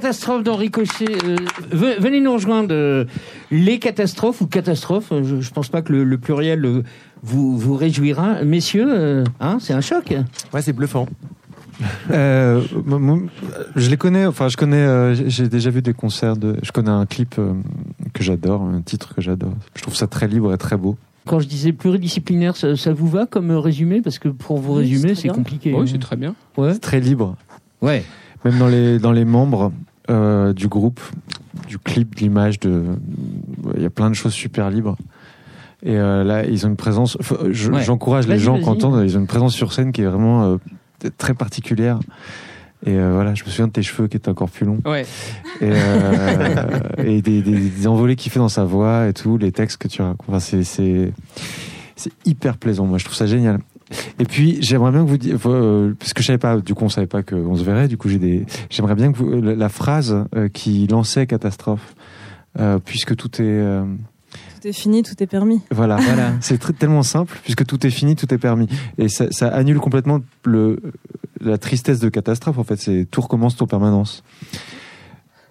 Catastrophe d'Henri Cochet. euh, ve- venez nous rejoindre. euh, les catastrophes ou catastrophes. euh, Je, je pense pas que le, le pluriel euh, vous, vous réjouira. Messieurs, euh, hein, c'est un choc. Ouais, c'est bluffant. Euh, je les connais, enfin je connais, euh, j'ai- déjà vu des concerts de, je connais un clip euh, que j'adore, un titre que j'adore. Je trouve ça très libre et très beau. Quand je disais pluridisciplinaire, ça, ça vous va comme résumé? Parce que pour vous résumer, c'est compliqué. Oui, hein. c'est très bien. Ouais. C'est très libre. Ouais. Même dans les dans les membres euh, du groupe, du clip, de l'image, de, il y a plein de choses super libres. Et euh, là, ils ont une présence. enfin, je- Ouais. J'encourage les gens qui entendent. Ils ont une présence sur scène qui est vraiment euh, très particulière. Et euh, voilà, je me souviens de tes cheveux qui étaient encore plus longs. Ouais. Et, et des, des, des envolées qu'il fait dans sa voix et tout, les textes que tu racontes. Enfin, c'est hyper plaisant. Moi, je trouve ça génial. Et puis, j'aimerais bien que vous euh, parce que je savais pas, du coup, on savait pas qu'on se verrait. Du coup, j'ai des, j'aimerais bien que vous, la, la phrase euh, qui lançait catastrophe, euh, puisque tout est, euh, Tout est fini, tout est permis. voilà, Voilà. c'est tellement simple, puisque tout est fini, tout est permis. Et ça, ça annule complètement le, la tristesse de catastrophe. En fait, c'est tout recommence, tout en permanence.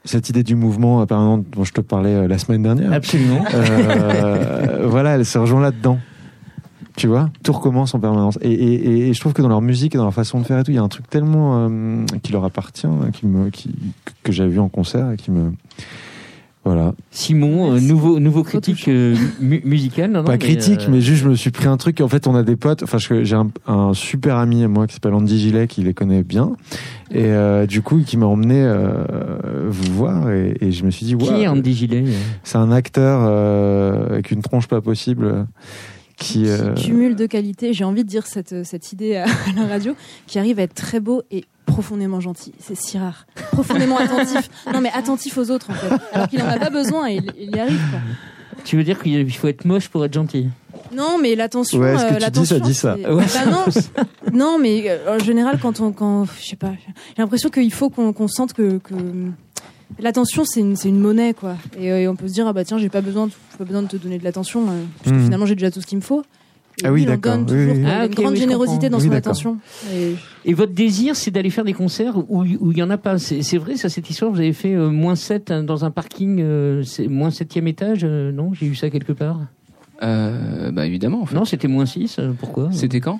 Cette idée du mouvement permanent dont je te parlais euh, la semaine dernière. Absolument. Euh, voilà, elle se rejoint là-dedans. Tu vois, tout recommence en permanence. Et, et, et je trouve que dans leur musique et dans leur façon de faire et tout, il y a un truc tellement euh, qui leur appartient, hein, qui me, qui, que j'avais vu en concert et qui me, voilà. Simon, euh, nouveau nouveau critique euh, mu- musical. Non, non, Pas mais, critique, euh, mais juste je me suis pris un truc. En fait, on a des potes. Enfin, j'ai un, un super ami à moi qui s'appelle Andy Gillet, qui les connaît bien, et euh, du coup, qui m'a emmené euh, vous voir, et, et je me suis dit, Qui waouh, est Andy Gillet? C'est un acteur euh, avec une tronche pas possible, euh, qui. euh, Cumul de qualité, j'ai envie de dire cette, cette idée à la radio, qui arrive à être très beau et profondément gentil. C'est si rare. Profondément attentif. Non, mais attentif aux autres, en fait. Alors qu'il en a pas besoin et il, il y arrive, quoi. Tu veux dire qu'il faut être moche pour être gentil? Non, mais l'attention. Ouais, ce que euh, tu dis, ça dit ça? Ouais, Bah non, non, mais euh, en général, quand on, quand, je sais pas, j'ai l'impression qu'il faut qu'on sente que, que l'attention, c'est une, c'est une monnaie, quoi. Et, euh, et on peut se dire, ah bah tiens, j'ai pas besoin, de- pas besoin de te donner de l'attention, euh, parce que Mhm. finalement, j'ai déjà tout ce qu'il me faut. Et Ah oui, en d'accord. Oui, oui. Ah, une grande oui, générosité dans Oui, son attention. Et Et votre désir, c'est d'aller faire des concerts où où il y en a pas. C'est vrai, ça, cette histoire. Vous avez fait euh, moins 7 dans un parking, euh, c'est moins septième étage. euh, non, j'ai eu ça quelque part. Euh, bah évidemment, en fait. Non, c'était moins 6. pourquoi? C'était quand?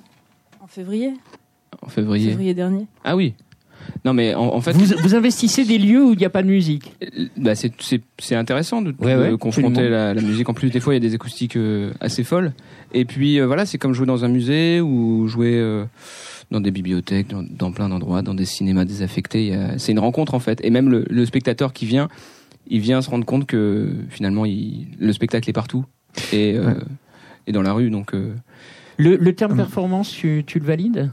En février, En février. février dernier. Ah oui. Non mais en, en fait, vous, vous investissez des lieux où il n'y a pas de musique. euh, bah, c'est intéressant de, Ouais, de confronter la, la musique. En plus, des fois, il y a des acoustiques euh, assez folles. Et puis euh, voilà, c'est comme jouer dans un musée ou jouer euh, dans des bibliothèques, dans, dans plein d'endroits, dans des cinémas désaffectés. C'est une rencontre en fait. Et même le, le spectateur qui vient, il vient se rendre compte que finalement, il, le spectacle est partout et Ouais. et dans la rue. Donc Le, le terme performance, tu, tu le valides?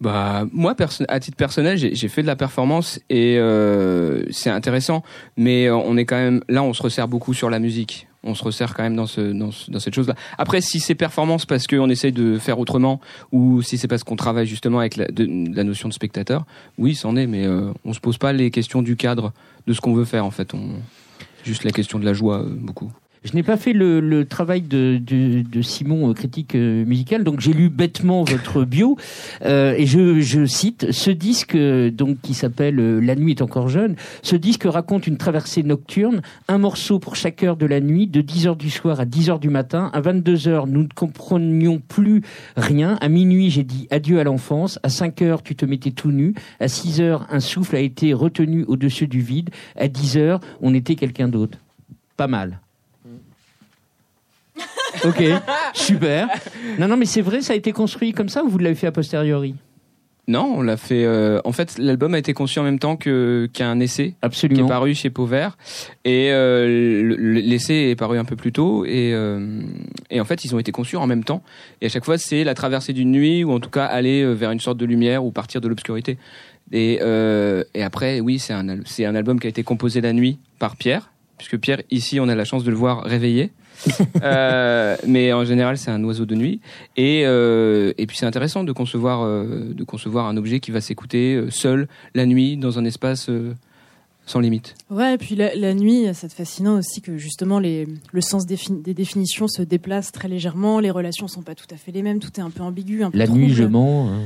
Bah moi, à titre personnel, j'ai fait de la performance et euh, c'est intéressant. Mais euh, on est quand même là, on se resserre beaucoup sur la musique. On se resserre quand même dans ce dans, ce- dans cette chose-là. Après, si c'est performance parce qu'on essaye de faire autrement ou si c'est parce qu'on travaille justement avec la, de- la notion de spectateur, oui, c'en est. Mais euh, on se pose pas les questions du cadre de ce qu'on veut faire en fait. On juste la question de la joie euh, beaucoup. Je n'ai pas fait le, le travail de, de, de Simon, euh, critique euh, musical, donc j'ai lu bêtement votre bio euh, et je, je cite ce disque euh, donc qui s'appelle La nuit est encore jeune. Ce disque raconte une traversée nocturne, un morceau pour chaque heure de la nuit, de 10 heures du soir à 10 heures du matin. À 22 heures, nous ne comprenions plus rien. À minuit, j'ai dit adieu à l'enfance. À 5 heures, tu te mettais tout nu. À 6 heures, un souffle a été retenu au-dessus du vide. À 10 heures, on était quelqu'un d'autre. Pas mal. Ok, super. Non, non, mais c'est vrai, ça a été construit comme ça ou vous l'avez fait a posteriori? Non, on l'a fait. euh, en fait, l'album a été conçu en même temps que qu'un essai qui est Absolument. paru chez Pauvert. Et euh, le- le- l'essai est paru un peu plus tôt. Et, euh, et en fait, ils ont été conçus en même temps. Et à chaque fois, c'est la traversée d'une nuit, ou en tout cas aller euh, vers une sorte de lumière ou partir de l'obscurité. Et, euh, et après, oui, c'est un, c'est un album qui a été composé la nuit par Pierre, puisque Pierre, ici, on a la chance de le voir réveillé. Euh, mais en général, c'est un oiseau de nuit. Et, euh, et puis, c'est intéressant de concevoir, euh, de concevoir un objet qui va s'écouter seul, la nuit, dans un espace euh, sans limite. Ouais, et puis la, la nuit, c'est fascinant aussi que justement les, le sens des définitions se déplace très légèrement, les relations sont pas tout à fait les mêmes, tout est un peu ambigu, un peu La nuit, je mens. hein.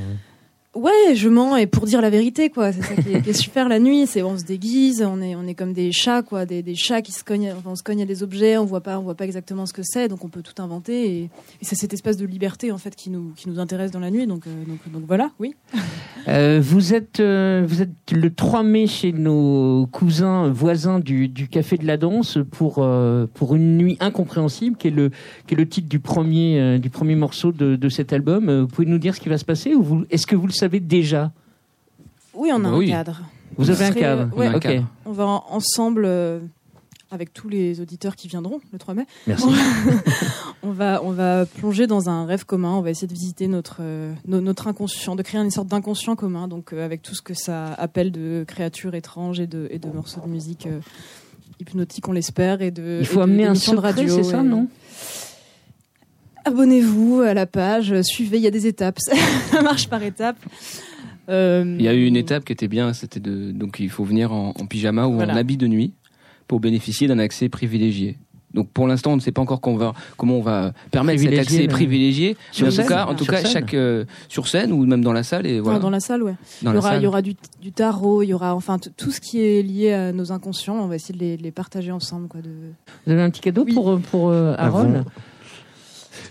Ouais, je mens et pour dire la vérité quoi, c'est ça qui est, qui est super la nuit, c'est on se déguise, on est on est comme des chats quoi, des, des chats qui se cognent, enfin, on se cogne à des objets, on voit pas on voit pas exactement ce que c'est, donc on peut tout inventer et, et c'est cet espace de liberté en fait qui nous qui nous intéresse dans la nuit, donc euh, donc donc voilà, oui. Euh, vous êtes euh, vous êtes le 3 mai chez nos cousins voisins du, du café de la danse pour euh, pour une nuit incompréhensible qui est le qui est le titre du premier euh, du premier morceau de, de cet album. Vous pouvez nous dire ce qui va se passer ou vous est-ce que vous le savez déjà Oui, on a Oui. un cadre. Vous avez un cadre euh, ouais, cadre. On va en- ensemble, euh, avec tous les auditeurs qui viendront le 3 mai. Merci. on va, on va plonger dans un rêve commun. On va essayer de visiter notre, euh, no- notre inconscient, de créer une sorte d'inconscient commun. Donc, euh, avec tout ce que ça appelle de créatures étranges et de, et de morceaux de musique euh, hypnotiques, on l'espère, et de. Il faut et de- amener un secret, radio. c'est ça, non? Abonnez-vous à la page, suivez. Il y a des étapes. Ça marche par étapes. Euh, Il y a eu une étape qui était bien, c'était de donc il faut venir en, en pyjama ou Voilà. en habit de nuit pour bénéficier d'un accès privilégié. Donc pour l'instant, on ne sait pas encore va, comment on va permettre cet Privilégié, accès mais- privilégié. Sur Mais en tout scène cas, en tout Sur cas, scène chaque euh, sur scène ou même dans la salle et voilà. Non, dans la salle, ouais. Dans il y aura, salle. il y aura du, du tarot, il y aura enfin tout ce qui est lié à nos inconscients. On va essayer de les, partager ensemble, quoi. De... Vous avez un petit cadeau pour pour euh, Ah Aaron bon?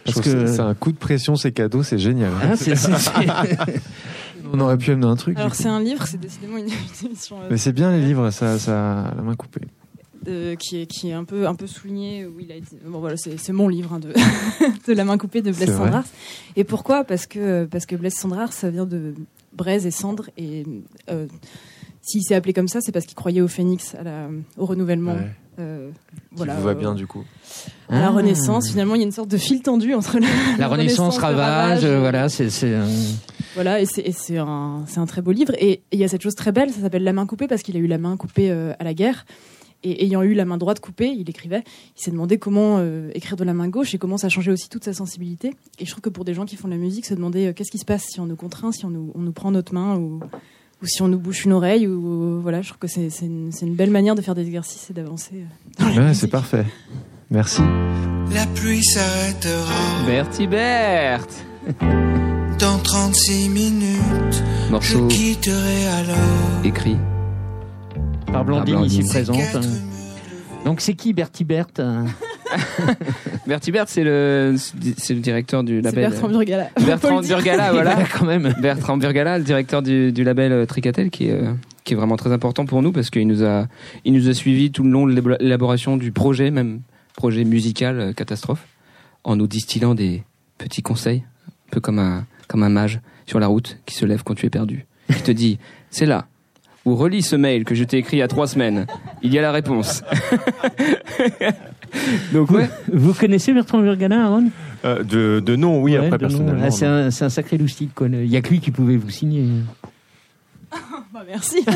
Parce que que- c'est un coup de pression ces cadeaux, c'est génial. C'est- On aurait pu amener un truc. Alors c'est un livre, c'est décidément une, une émission euh, Mais c'est bien les livres, ça, ça a la main coupée. qui est qui est un peu un peu souligné. Où il a été, bon voilà, c'est c'est mon livre hein, de de la main coupée de Blaise vrai Sandrars. Et pourquoi? Parce que parce que Blaise Sandrars, ça vient de braise et cendre et euh, s'il s'est appelé comme ça, c'est parce qu'il croyait au phénix, à la, au renouvellement. Ouais. Euh, Qui voilà, vous va euh, bien du coup. à la Ah. Renaissance, finalement, il y a une sorte de fil tendu entre la, La Renaissance, le ravage, voilà, c'est Voilà, et c'est un, très beau livre. Et et il y a cette chose très belle, ça s'appelle La main coupée, parce qu'il a eu la main coupée euh, à la guerre. Et ayant eu la main droite coupée, il écrivait, il s'est demandé comment euh, écrire de la main gauche et comment ça changeait aussi toute sa sensibilité. Et je trouve que pour des gens qui font de la musique, se demander euh, qu'est-ce qui se passe si on nous contraint, si on nous, on nous prend notre main ou, ou si on nous bouche une oreille. Ou, voilà, je trouve que c'est c'est une, c'est une belle manière de faire des exercices et d'avancer. euh, dans la Ouais, c'est parfait. Merci. La pluie s'arrêtera Bertie Berthe. dans 36 minutes. Morceau Je quitterai alors. écrit. par Blandine, Par Blandine. ici présente. Donc c'est qui Bertie Berthe Bertie Berthe, c'est le c'est le directeur du label. Bertrand Burgala. Bertrand le dire. Burgala, voilà. quand même. Bertrand Burgala, le directeur du, du label euh, Tricatel, qui est, euh, qui est vraiment très important pour nous parce qu'il nous a, il nous a suivis tout le long de l'élaboration du projet, même projet musical euh, catastrophe, en nous distillant des petits conseils, un peu comme un, comme un mage sur la route qui se lève quand tu es perdu, qui te dit, c'est là. Ou relis ce mail que je t'ai écrit il y a trois semaines. Il y a la réponse. Donc ouais. Vous connaissez Bertrand Burgala, Aaron? Euh, de, de nom, oui, Ouais, après personnellement. Ah, c'est un, un sacré loustique. Il y a que lui qui pouvait vous signer. Bah, merci.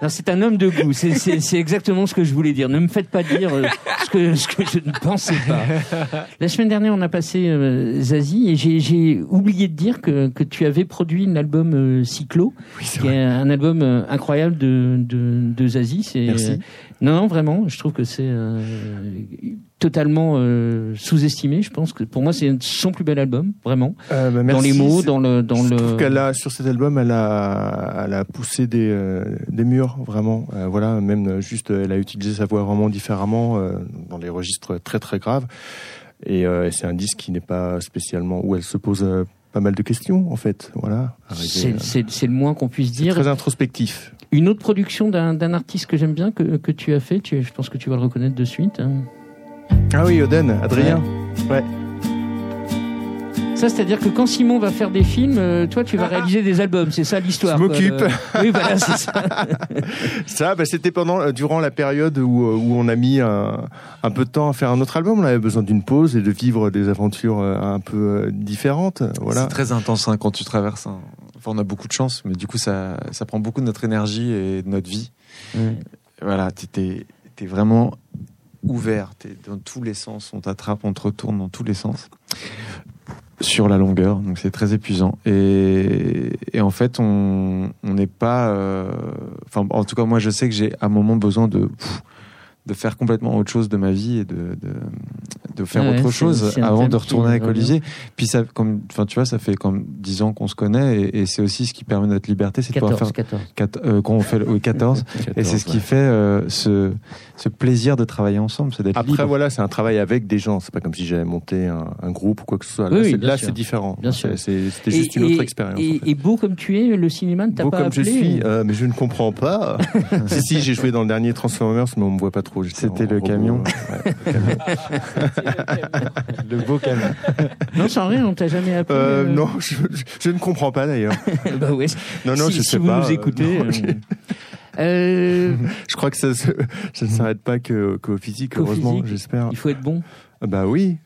Non, c'est un homme de goût. C'est- C'est c'est exactement ce que je voulais dire. Ne me faites pas dire euh, ce, que, ce que je ne pensais pas. La semaine dernière, on a passé euh, Zazie et j'ai- j'ai oublié de dire que, que tu avais produit l'album euh, Cyclo, qui est un album euh, incroyable de, de, de Zazie. C'est, Merci. euh, non, non, vraiment, je trouve que c'est euh, totalement euh, sous-estimé. Je pense que pour moi, c'est son plus bel album, vraiment. Euh, bah, dans merci. les mots, dans le, dans je le. trouve qu'elle a sur cet album, elle a, elle a poussé des, euh, des murs vraiment. Voilà, même juste, elle a utilisé sa voix vraiment différemment dans des registres très très graves. Et c'est un disque qui n'est pas spécialement où elle se pose pas mal de questions en fait. Voilà. C'est euh, le moins qu'on puisse dire. très introspectif. Une autre production d'un d'un artiste que j'aime bien, que, que tu as fait, tu, je pense que tu vas le reconnaître de suite. hein. Ah oui, Oden, Adrien. Ouais. Ça, c'est-à-dire que quand Simon va faire des films, euh, toi, tu vas réaliser des albums. C'est ça l'histoire. Je m'occupe. Oui, voilà, c'est ça. Ça, bah, c'était pendant, euh, durant la période où, euh, où on a mis un, un peu de temps à faire un autre album. On avait besoin d'une pause et de vivre des aventures un peu différentes. Voilà. C'est très intense hein, quand tu traverses. un- Enfin, on a beaucoup de chance, mais du coup, ça, ça prend beaucoup de notre énergie et de notre vie. Ouais. voilà, t'es es vraiment ouvert, t'es dans tous les sens, on t'attrape, on te retourne dans tous les sens sur la longueur, donc c'est très épuisant. Et, et en fait, on n'est pas, euh, enfin, en tout cas, moi, je sais que j'ai à un moment besoin de de faire complètement autre chose de ma vie et de de, de faire Ouais, autre chose avant de qui retourner avec. Olivier. Puis ça, comme, enfin, tu vois, ça fait comme dix ans qu'on se connaît et, et c'est aussi ce qui permet notre liberté, c'est de pouvoir 14, faire 14. Quat- euh, qu'on fait le- oui, 14 et c'est ce qui ouais. fait euh, ce ce plaisir de travailler ensemble, c'est d'être Après, libre. voilà, c'est un travail avec des gens. C'est pas comme si j'avais monté un, un groupe ou quoi que ce soit. Oui, Là, oui, sûr. c'est différent. Bien sûr. c'est- C'était Et- juste une et- autre expérience. Et, en fait. et beau comme tu es, le cinéma ne t'a Beau pas comme je appelé suis, euh, mais je ne comprends pas. si, si, j'ai joué dans le dernier Transformers, mais on me voit pas trop. C'était le camion. ouais, le camion. le beau camion. Non, sans rien, on t'a jamais appelé. Euh, euh, non, je, je- je ne comprends pas d'ailleurs. bah ouais. Non, non, si, je si sais vous pas. nous euh, écoutez. non, euh, je, euh, je crois que ça, se- ça ne s'arrête pas qu'au physique, heureusement, j'espère. il faut être bon. Ah Bah oui.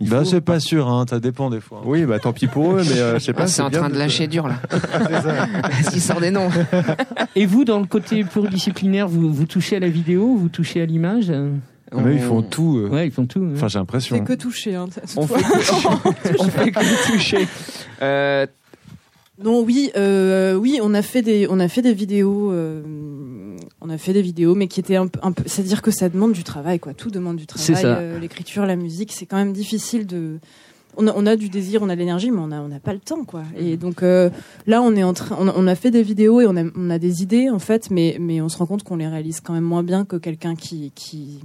Il Bah, faut. c'est pas sûr, hein, ça dépend des fois. Oui, bah tant pis pour eux, mais euh, je sais pas. Ah, c'est en bien train de lâcher dur là. Qu'il sort des noms. Et vous, dans le côté pluridisciplinaire, vous, vous touchez à la vidéo, vous touchez à l'image euh Mais ils font tout. euh. Ouais, ils font tout. Enfin, j'ai C'est l'impression. que toucher. Hein, On fait on fait que toucher. Euh, Non, oui, euh, oui, on a fait des, on a fait des vidéos, euh, on a fait des vidéos, mais qui étaient un peu, c'est-à-dire que ça demande du travail, quoi. Tout demande du travail. euh, L'écriture, la musique, c'est quand même difficile de. On a, on a du désir, on a de l'énergie, mais on a, on n'a pas le temps, quoi. Et donc euh, là, on est en train, on, a- on a fait des vidéos et on a, on a des idées, en fait, mais, mais on se rend compte qu'on les réalise quand même moins bien que quelqu'un qui, qui,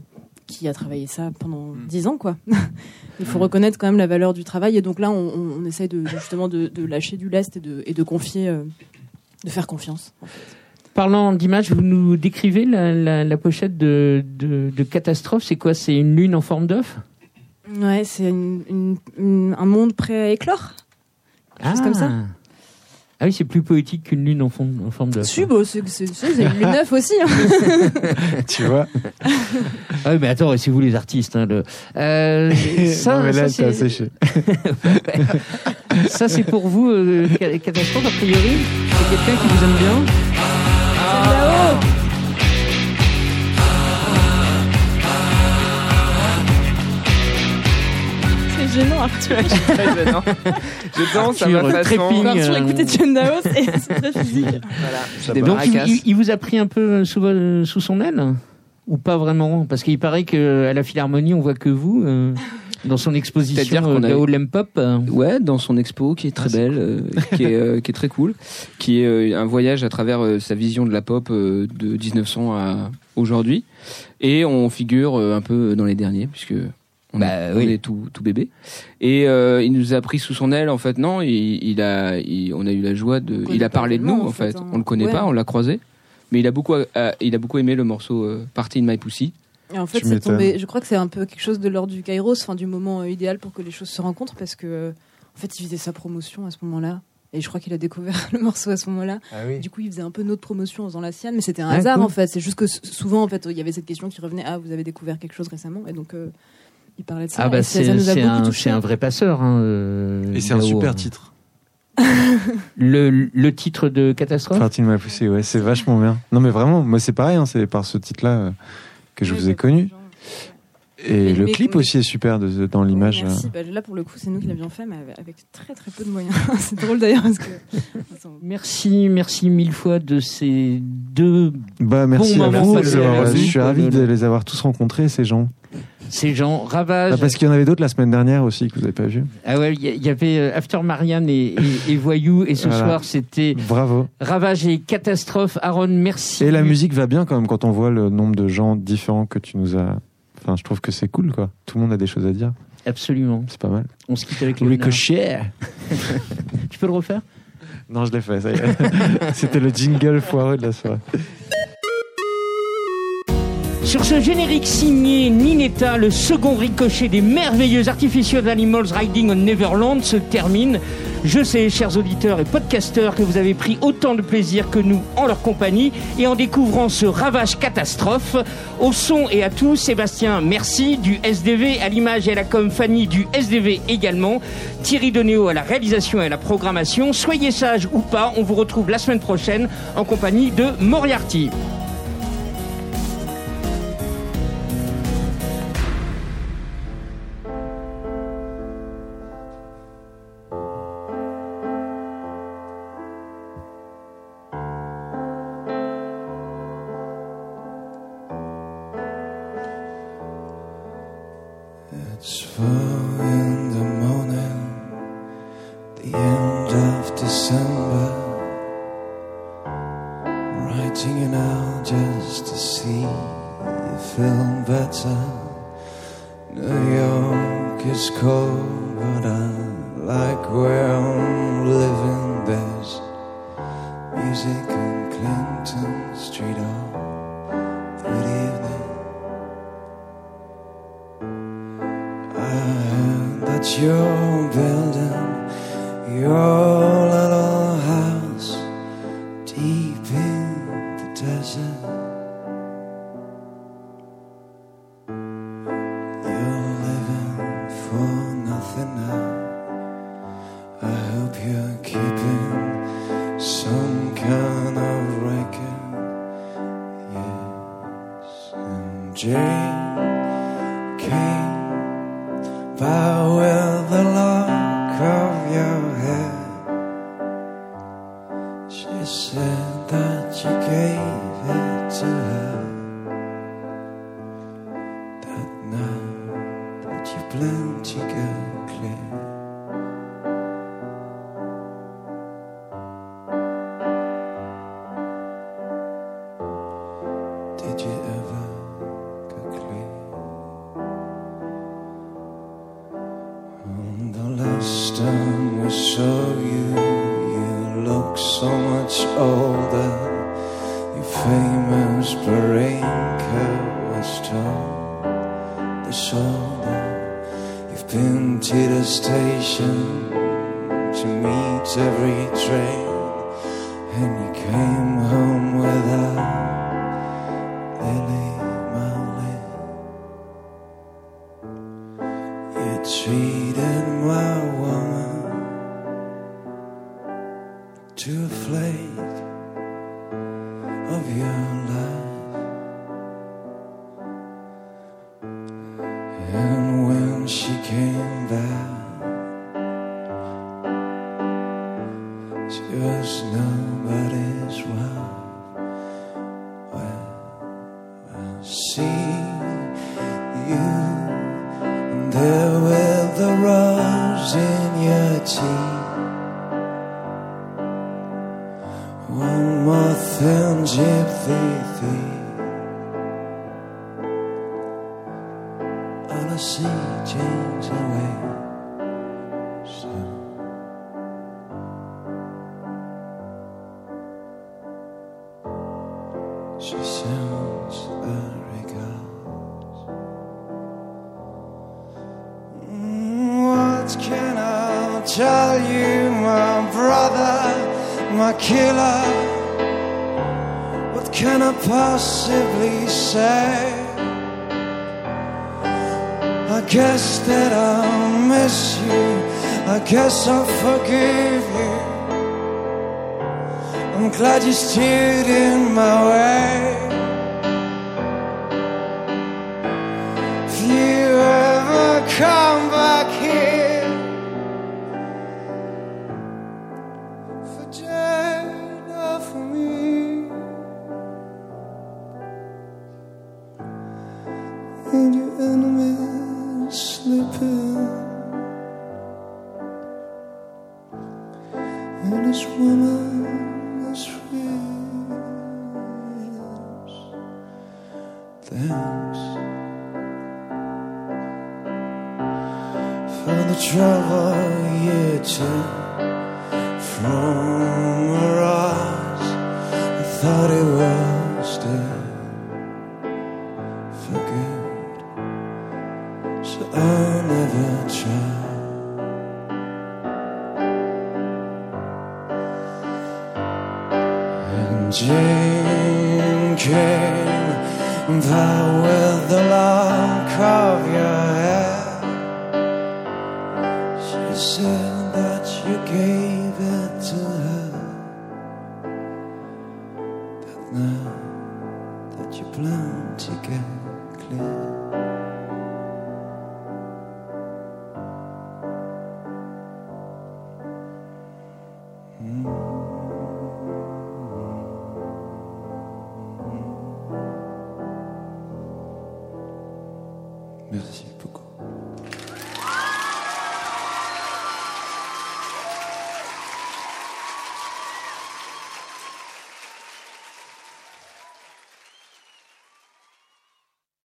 qui a travaillé ça pendant dix ans, quoi. Il faut reconnaître quand même la valeur du travail. Et donc là, on, on, essaye de, justement de, de lâcher du lest et de, et de confier, euh, de faire confiance. Parlant d'image, vous nous décrivez la, la, la pochette de, de, de Catastrophe. C'est quoi? C'est une lune en forme d'œuf? Ouais, c'est une- une- une- un monde prêt à éclore. Quelque chose comme ça. Ah oui, c'est plus poétique qu'une lune en, forme- en forme d'œuf. Si, bon, c'est une lune neuf aussi. hein. tu vois. Ah oui, mais attends, c'est vous les artistes. Hein, le... euh, ça, non, mais là, ça, t'as c'est- séché. ça, c'est pour vous, euh, ca- Catastrophe, a priori? C'est quelqu'un qui vous aime bien? C'est gênant, Arthur. très gênant. Je danse à ma Arthur, façon. Arthur euh, écoutait John Dao, c'est c'est très physique. Voilà. Donc, il, vous a pris un peu sous, vo- sous son aile? Ou pas vraiment? Parce qu'il paraît qu'à la Philharmonie, on voit que vous, euh, dans son exposition euh, Gao Lempop. euh, Ouais, dans son expo qui est très belle, euh, qui, est, euh, qui est très cool, qui est euh, un voyage à travers euh, sa vision de la pop euh, de 1900 à aujourd'hui. Et on figure euh, un peu dans les derniers, puisque on, Bah, est, on oui. est tout, tout bébé. Et euh, il nous a pris sous son aile, en fait, non, il, il a, il- on a eu la joie de. Il a parlé de nous, en fait. fait, hein. On le connaît Ouais. pas, on l'a croisé. Mais il a beaucoup, il a beaucoup aimé le morceau euh, Party in My Pussy. Et en fait, c'est tombé. Je crois que c'est un peu quelque chose de l'ordre du Kairos, enfin du moment euh, idéal pour que les choses se rencontrent, parce que euh, en fait, il faisait sa promotion à ce moment-là. Et je crois qu'il a découvert le morceau à ce moment-là. Du coup, il faisait un peu notre promotion en faisant la sienne, mais c'était un Ah, hasard cool. en fait. C'est juste que souvent, en fait, il y avait cette question qui revenait Ah, vous avez découvert quelque chose récemment Et donc, euh, il parlait de ça. Ah bah et ça, c'est un, un vrai passeur. Hein, euh, Et c'est un super hein. titre. Le, le titre de Catastrophe? Partie de ma poussée, ouais, c'est vachement bien. Non, mais vraiment, moi, c'est pareil, hein, c'est par ce titre-là euh, que je Ouais, vous ai connu. Et Mais- le mais- clip aussi est super de- dans l'image. euh. Merci. Bah, là, pour le coup, c'est nous qui l'avions fait, mais avec- avec très très peu de moyens. c'est drôle d'ailleurs parce que. Merci, merci mille fois de ces deux, Bah, merci à vous. nous. Je suis ravi de les avoir tous rencontrés, ces gens. Ces gens. Ravage. Ah, parce qu'il y en avait d'autres la semaine dernière aussi que vous n'avez pas vu. Ah ouais, il y, avait euh, After Marianne et, et, et Voyou, et ce Voilà. soir c'était Bravo. Ravage et Catastrophe. Aaron, merci. Et la musique va bien quand même quand on voit le nombre de gens différents que tu nous as. Enfin, je trouve que c'est cool, quoi. Tout le monde a des choses à dire. Absolument. C'est pas mal. On se quitte avec le Ricochet. Tu peux le refaire? Non, je l'ai fait, ça y est. C'était le jingle foireux de la soirée. Sur ce générique signé Ninetta, le second ricochet des merveilleux Artificial Animals Riding on Neverland se termine. Je sais, chers auditeurs et podcasteurs, que vous avez pris autant de plaisir que nous en leur compagnie et en découvrant ce ravage catastrophe. Au son et à tout, Sébastien, merci. Du SDV à l'image et à la com, Fanny du SDV également. Thierry Denéo à la réalisation et à la programmation. Soyez sages ou pas, on vous retrouve la semaine prochaine en compagnie de Moriarty. much older. Your famous Barenka was told the shoulder. You've been to the station to meet every train, and you came home without.